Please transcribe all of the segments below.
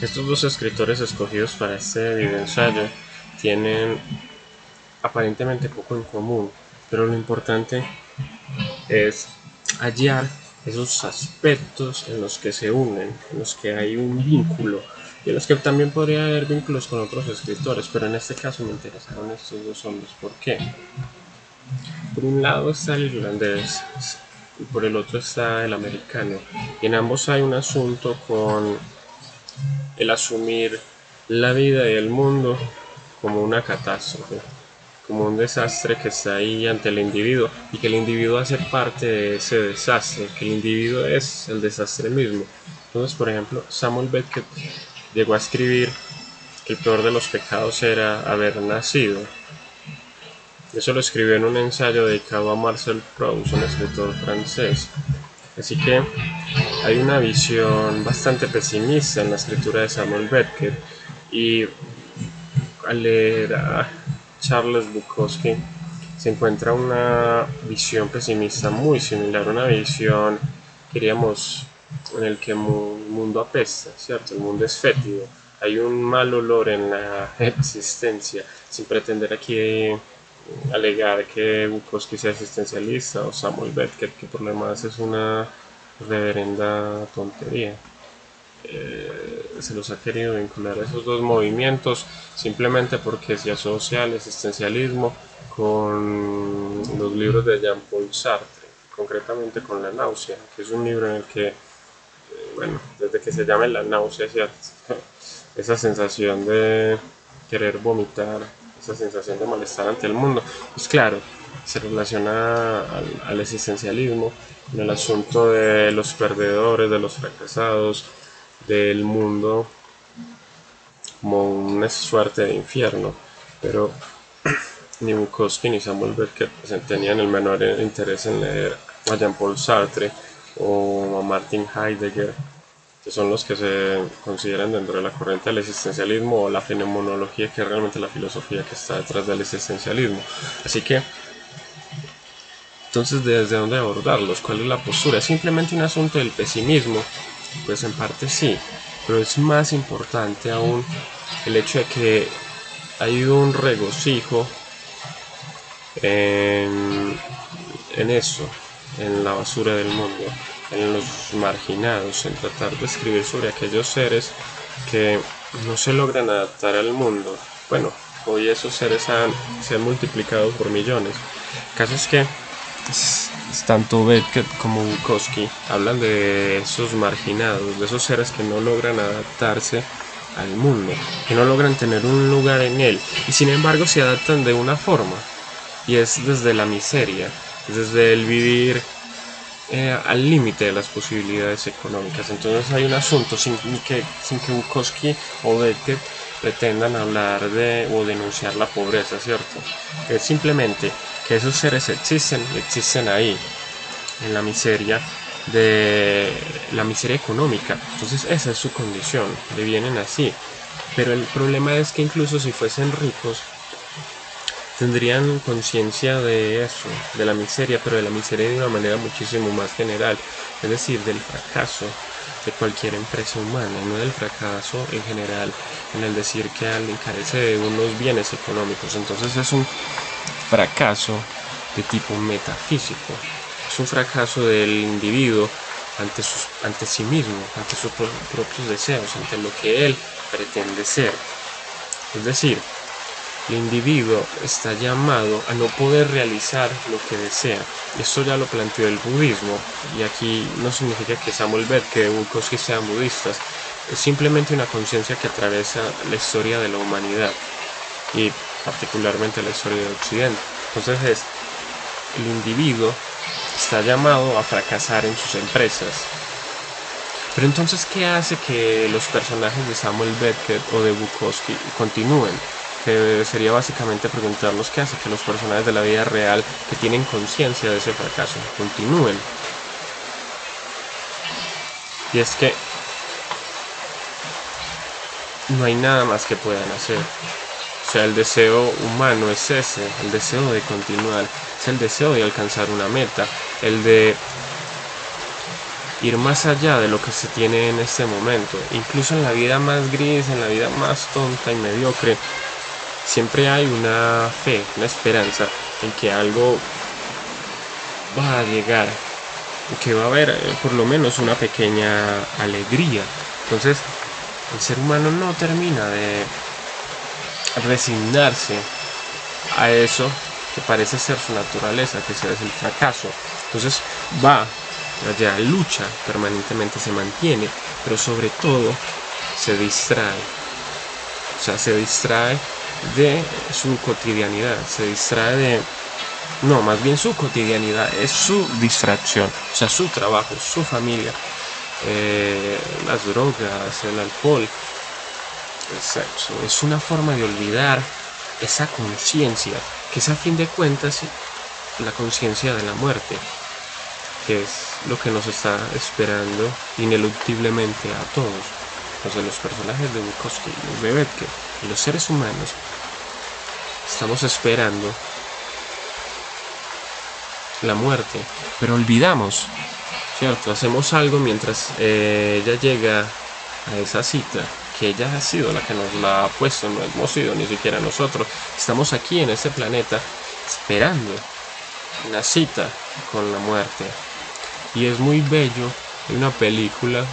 Estos dos escritores escogidos para este video ensayo tienen aparentemente poco en común, pero lo importante es hallar esos aspectos en los que se unen, en los que hay un vínculo y en los que también podría haber vínculos con otros escritores, pero en este caso me interesaron estos dos hombres. ¿Por qué? Por un lado está el irlandés y por el otro está el americano, y en ambos hay un asunto con el asumir la vida y el mundo como una catástrofe, como un desastre que está ahí ante el individuo y que el individuo hace parte de ese desastre, que el individuo es el desastre mismo. Entonces, por ejemplo, Samuel Beckett llegó a escribir que el peor de los pecados era haber nacido. Eso lo escribió en un ensayo dedicado a Marcel Proust, un escritor francés. Así que hay una visión bastante pesimista en la escritura de Samuel Beckett y al leer a Charles Bukowski se encuentra una visión pesimista muy similar, una visión, diríamos, en el que el mundo apesta, ¿cierto? El mundo es fétido, hay un mal olor en la existencia, sin pretender aquí alegar que Bukowski sea existencialista o Samuel Beckett, que por lo demás es una reverenda tontería. Eh, se los ha querido vincular a esos dos movimientos simplemente porque se asocia al existencialismo con los libros de Jean-Paul Sartre, concretamente con La náusea, que es un libro en el que, eh, bueno, desde que se llama La náusea, esa sensación de querer vomitar esa sensación de malestar ante el mundo. Pues claro, se relaciona al, existencialismo, en el asunto de los perdedores, de los fracasados, del mundo como una suerte de infierno. Pero ni Bukowski ni Samuel Beckett pues, tenían el menor interés en leer a Jean-Paul Sartre o a Martin Heidegger son los que se consideran dentro de la corriente del existencialismo o la fenomenología, que es realmente la filosofía que está detrás del existencialismo. Así que, entonces, ¿desde dónde abordarlos? ¿Cuál es la postura? ¿Es simplemente un asunto del pesimismo? Pues en parte sí, pero es más importante aún el hecho de que hay un regocijo en, en eso, en la basura del mundo en los marginados, en tratar de escribir sobre aquellos seres que no se logran adaptar al mundo. Bueno, hoy esos seres han, se han multiplicado por millones. El caso es que tanto Beckett como Bukowski hablan de esos marginados, de esos seres que no logran adaptarse al mundo, que no logran tener un lugar en él y sin embargo se adaptan de una forma y es desde la miseria, desde el vivir eh, al límite de las posibilidades económicas. Entonces hay un asunto sin que, sin que Bukowski o Beckett pretendan hablar de o denunciar la pobreza, ¿cierto? Es simplemente que esos seres existen, existen ahí, en la miseria de la miseria económica. Entonces esa es su condición, le vienen así. Pero el problema es que incluso si fuesen ricos, tendrían conciencia de eso, de la miseria, pero de la miseria de una manera muchísimo más general, es decir, del fracaso de cualquier empresa humana, no del fracaso en general, en el decir que alguien carece de unos bienes económicos. Entonces es un fracaso de tipo metafísico, es un fracaso del individuo ante, sus, ante sí mismo, ante sus propios deseos, ante lo que él pretende ser. Es decir, el individuo está llamado a no poder realizar lo que desea. Esto ya lo planteó el budismo, y aquí no significa que Samuel Beck, que Bukowski sean budistas, es simplemente una conciencia que atraviesa la historia de la humanidad y particularmente la historia de Occidente. Entonces es, el individuo está llamado a fracasar en sus empresas. Pero entonces, ¿qué hace que los personajes de Samuel Beckett o de Bukowski continúen? Sería básicamente preguntarnos qué hace que los personajes de la vida real que tienen conciencia de ese fracaso continúen. Y es que no hay nada más que puedan hacer. O sea, el deseo humano es ese, el deseo de continuar, es el deseo de alcanzar una meta, el de ir más allá de lo que se tiene en este momento. Incluso en la vida más gris, en la vida más tonta y mediocre, siempre hay una fe, una esperanza en que algo va a llegar, que va a haber eh, por lo menos una pequeña alegría. Entonces, el ser humano no termina de resignarse a eso que parece ser su naturaleza, que es el fracaso. Entonces va allá, lucha permanentemente, se mantiene, pero sobre todo se distrae. O sea, se distrae de su cotidianidad, se distrae de... No, más bien su cotidianidad es su distracción, o sea, su trabajo, su familia, eh, las drogas, el alcohol, el sexo. Es una forma de olvidar esa conciencia, que es a fin de cuentas la conciencia de la muerte, que es lo que nos está esperando ineluctiblemente a todos, los de los personajes de Bukowski, los de Betke y los seres humanos. Estamos esperando la muerte, pero olvidamos, ¿cierto? Hacemos algo mientras eh, ella llega a esa cita que ella ha sido la que nos la ha puesto, no hemos sido ni siquiera nosotros. Estamos aquí en este planeta esperando una cita con la muerte. Y es muy bello, hay una película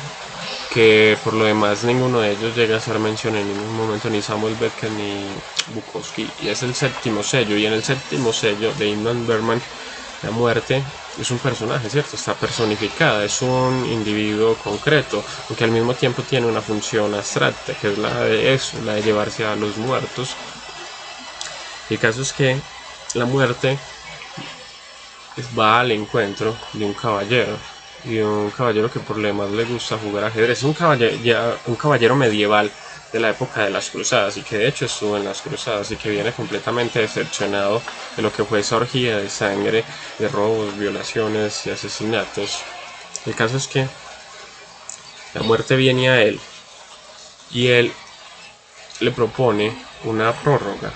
que por lo demás ninguno de ellos llega a ser mención en ningún momento, ni Samuel Beckett ni Bukowski, y es el séptimo sello, y en el séptimo sello de Inman Berman, la muerte es un personaje, ¿cierto? Está personificada, es un individuo concreto, aunque al mismo tiempo tiene una función abstracta, que es la de eso, la de llevarse a los muertos. El caso es que la muerte va al encuentro de un caballero, y un caballero que por lo demás le gusta jugar ajedrez, es un caballero, medieval de la época de las cruzadas y que de hecho estuvo en las cruzadas y que viene completamente decepcionado de lo que fue esa orgía de sangre, de robos, violaciones y asesinatos. El caso es que la muerte viene a él y él le propone una prórroga.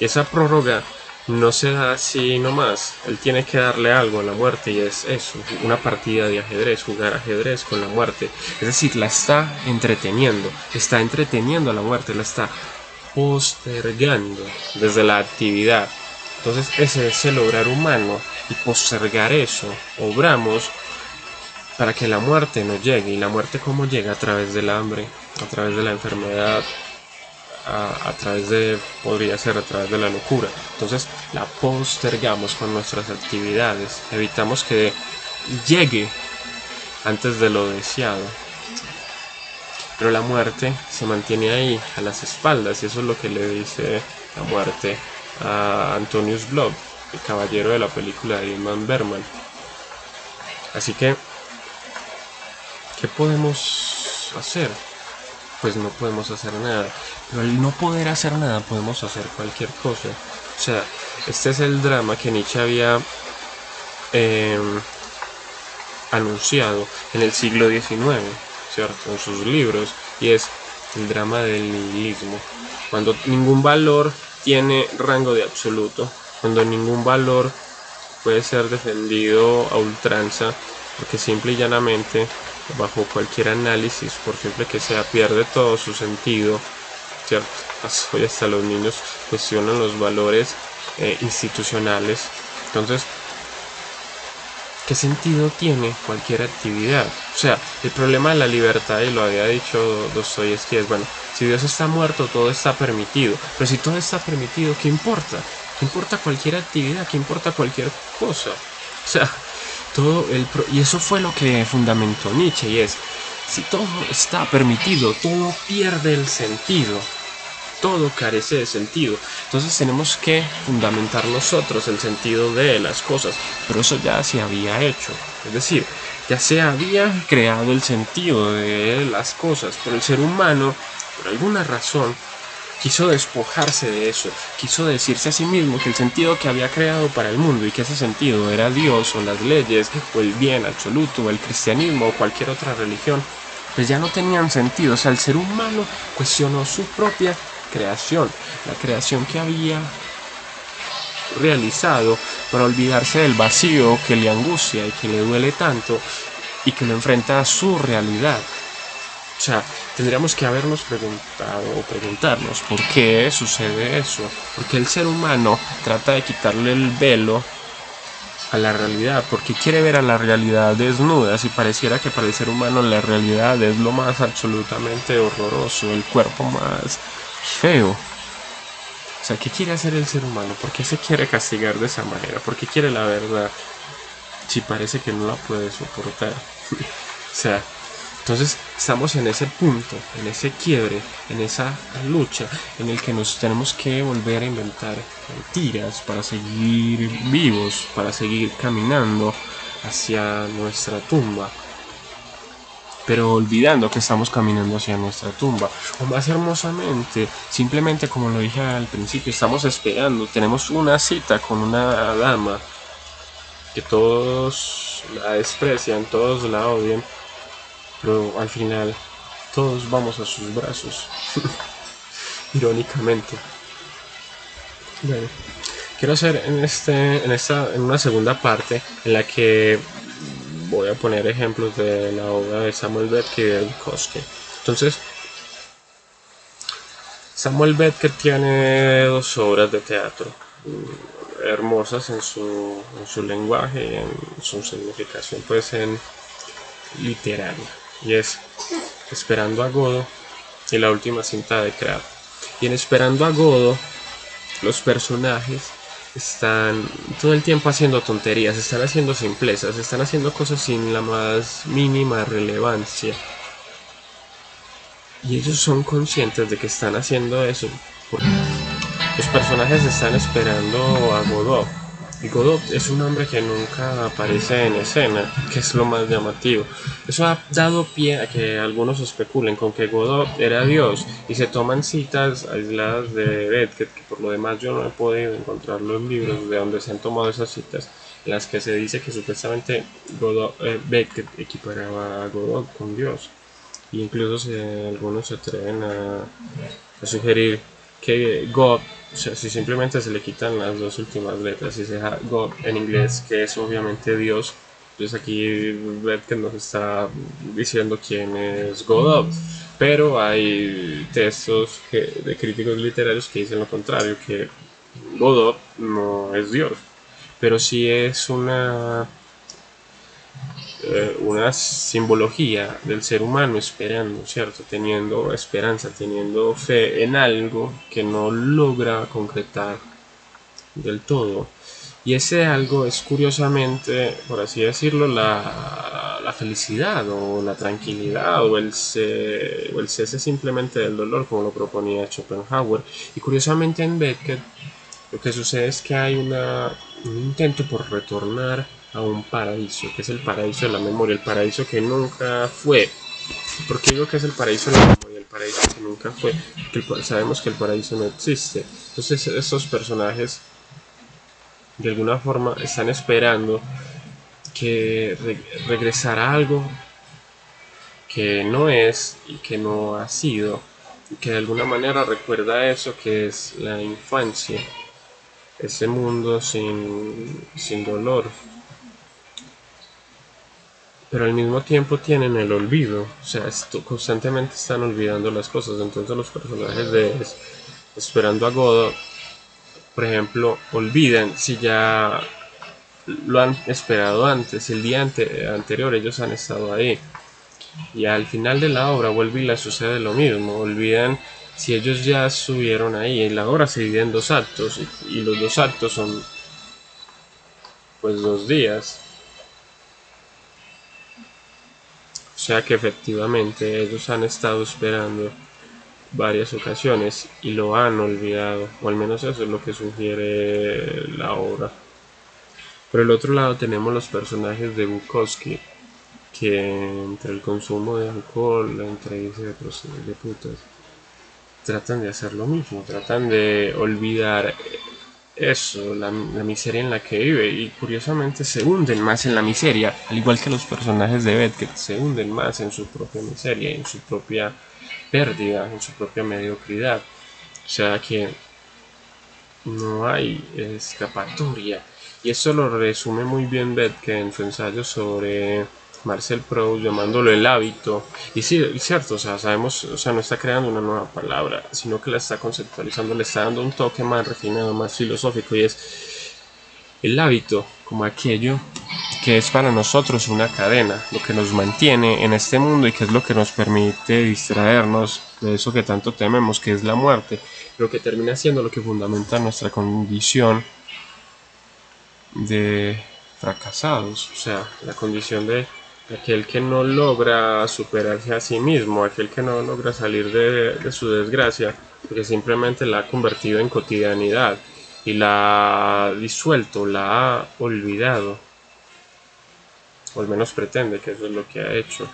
Esa prórroga no se da así nomás. Él tiene que darle algo a la muerte y es eso, una partida de ajedrez, jugar ajedrez con la muerte. Es decir, la está entreteniendo, está entreteniendo a la muerte, la está postergando desde la actividad. Entonces ese es el obrar humano y postergar eso. Obramos para que la muerte no llegue. ¿Y la muerte cómo llega? A través del hambre, a través de la enfermedad, a, través de, podría ser a través de la locura. Entonces la postergamos con nuestras actividades, evitamos que llegue antes de lo deseado. Pero la muerte se mantiene ahí, a las espaldas, y eso es lo que le dice la muerte a Antonius Blob, el caballero de la película de Iman Berman. Así que, ¿qué podemos hacer? Pues no podemos hacer nada. Pero al no poder hacer nada podemos hacer cualquier cosa. O sea, este es el drama que Nietzsche había em, anunciado en el siglo XIX, ¿cierto? En sus libros, y es el drama del nihilismo. Cuando ningún valor tiene rango de absoluto, cuando ningún valor puede ser defendido a ultranza, porque simple y llanamente, bajo cualquier análisis, por simple que sea, pierde todo su sentido ¿cierto? Hoy hasta los niños cuestionan los valores eh, institucionales. Entonces, ¿qué sentido tiene cualquier actividad? O sea, el problema de la libertad, y lo había dicho Dostoyevsky, es, bueno, si Dios está muerto, todo está permitido. Pero si todo está permitido, ¿qué importa? ¿Qué importa cualquier actividad? ¿Qué importa cualquier cosa? O sea, todo el... y eso fue lo que fundamentó Nietzsche, y es, si todo está permitido, todo pierde el sentido todo carece de sentido. Entonces tenemos que fundamentar nosotros el sentido de las cosas. Pero eso ya se había hecho. Es decir, ya se había creado el sentido de las cosas. Pero el ser humano, por alguna razón, quiso despojarse de eso, quiso decirse a sí mismo que el sentido que había creado para el mundo y que ese sentido era Dios o las leyes o el bien absoluto o el cristianismo o cualquier otra religión, pues ya no tenían sentido. O sea, el ser humano cuestionó su propia creación, la creación que había realizado para olvidarse del vacío que le angustia y que le duele tanto y que lo enfrenta a su realidad. O sea, tendríamos que habernos preguntado o preguntarnos por qué sucede eso. Porque el ser humano trata de quitarle el velo a la realidad, porque quiere ver a la realidad desnuda, si pareciera que para el ser humano la realidad es lo más absolutamente horroroso, el cuerpo más feo. O sea, ¿qué quiere hacer el ser humano? ¿Por qué se quiere castigar de esa manera? ¿Por qué quiere la verdad? Si parece que no la puede soportar. o sea, entonces estamos en ese punto, en ese quiebre, en esa lucha en el que nos tenemos que volver a inventar mentiras para seguir vivos, para seguir caminando hacia nuestra tumba. Pero olvidando que estamos caminando hacia nuestra tumba. O más hermosamente, simplemente como lo dije al principio, estamos esperando, tenemos una cita con una dama que todos la desprecian, todos la odian pero al final todos vamos a sus brazos. Irónicamente. Bueno, quiero hacer en, este, en, esta, en una segunda parte en la que voy a poner ejemplos de la obra de Samuel Beckett y de Bukowski. Entonces, Samuel Beckett tiene dos obras de teatro mm, hermosas en su, su lenguaje y en su significación pues en literaria y es Esperando a Godo y la última cinta de Crab. Y en Esperando a Godo, los personajes están todo el tiempo haciendo tonterías, están haciendo simplezas, están haciendo cosas sin la más mínima relevancia. Y ellos son conscientes de que están haciendo eso. Los personajes están esperando a Godot Godot es un hombre que nunca aparece en escena, que es lo más llamativo. Eso ha dado pie a que algunos especulen con que Godot era Dios y se toman citas aisladas de Beckett, que por lo demás yo no he podido encontrar los libros de donde se han tomado esas citas, en las que se dice que supuestamente Godot, eh, Beckett equiparaba a Godot con Dios. Y incluso algunos se atreven a, a sugerir que God o sea, si simplemente se le quitan las dos últimas letras y se deja God en inglés, que es obviamente Dios, pues aquí que nos está diciendo quién es Godot. Pero hay textos de críticos literarios que dicen lo contrario, que Godot no es Dios, pero sí es una eh, una simbología del ser humano esperando, ¿cierto? Teniendo esperanza, teniendo fe en algo que no logra concretar del todo. Y ese algo es curiosamente, por así decirlo, la, la felicidad o la tranquilidad o el, o el cese simplemente del dolor, como lo proponía Schopenhauer. Y curiosamente en Beckett lo que sucede es que hay una, un intento por retornar a un paraíso, que es el paraíso de la memoria, el paraíso que nunca fue. ¿Por qué digo que es el paraíso de la memoria? El paraíso que nunca fue, porque sabemos que el paraíso no existe. Entonces estos personajes de alguna forma están esperando que regresara algo que no es y que no ha sido, y que de alguna manera recuerda eso que es la infancia, ese mundo sin, sin dolor, pero al mismo tiempo tienen el olvido, o sea, constantemente están olvidando las cosas, entonces los personajes de Esperando a Godot, por ejemplo, olvidan si ya lo han esperado antes, el día anterior ellos han estado ahí, y al final de la obra vuelve y les sucede lo mismo, olvidan si ellos ya estuvieron ahí, y la obra se divide en dos actos, y, y los dos actos son pues dos días, O sea que efectivamente ellos han estado esperando varias ocasiones y lo han olvidado, o al menos eso es lo que sugiere la obra. Por el otro lado tenemos los personajes de Bukowski, que entre el consumo de alcohol, la entrevista de, de putas, tratan de hacer lo mismo, tratan de olvidar eso, la, miseria en la que vive y curiosamente se hunden más en la miseria, al igual que los personajes de Beth, que se hunden más en su propia miseria, en su propia pérdida, en su propia mediocridad. O sea que no hay escapatoria. Y eso lo resume muy bien Beth, en su ensayo sobre Marcel Proust llamándolo el hábito. Y sí, es cierto, o sea, sabemos, o sea, no está creando una nueva palabra, sino que la está conceptualizando, le está dando un toque más refinado, más filosófico y es el hábito como aquello que es para nosotros una cadena, lo que nos mantiene en este mundo y que es lo que nos permite distraernos de eso que tanto tememos, que es la muerte, lo que termina siendo lo que fundamenta nuestra condición de fracasados, o sea, la condición de aquel que no logra superarse a sí mismo, aquel que no logra salir de, su desgracia, porque simplemente la ha convertido en cotidianidad y la ha disuelto, la ha olvidado, o al menos pretende que eso es lo que ha hecho.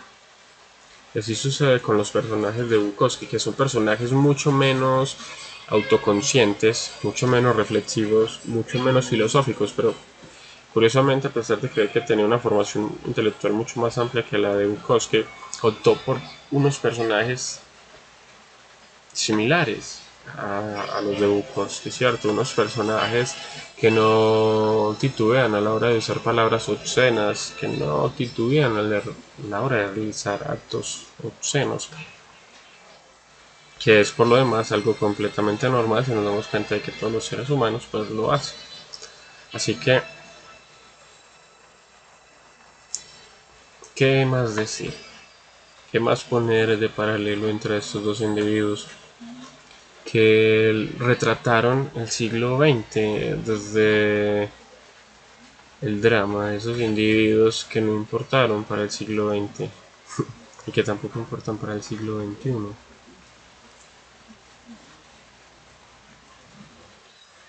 Así sucede con los personajes de Bukowski, que son personajes mucho menos autoconscientes, mucho menos reflexivos, mucho menos filosóficos, pero Curiosamente, a pesar de creer que tenía una formación intelectual mucho más amplia que la de Bukowski, optó por unos personajes similares a, los de Bukowski, ¿cierto? Unos personajes que no titubean a la hora de usar palabras obscenas, que no titubean a la hora de realizar actos obscenos, que es por lo demás algo completamente normal si nos damos cuenta de que todos los seres humanos pues lo hacen. Así que ¿Qué más decir? ¿Qué más poner de paralelo entre estos dos individuos? Que retrataron el siglo XX desde el drama esos individuos que no importaron para el siglo XX y que tampoco importan para el siglo XXI.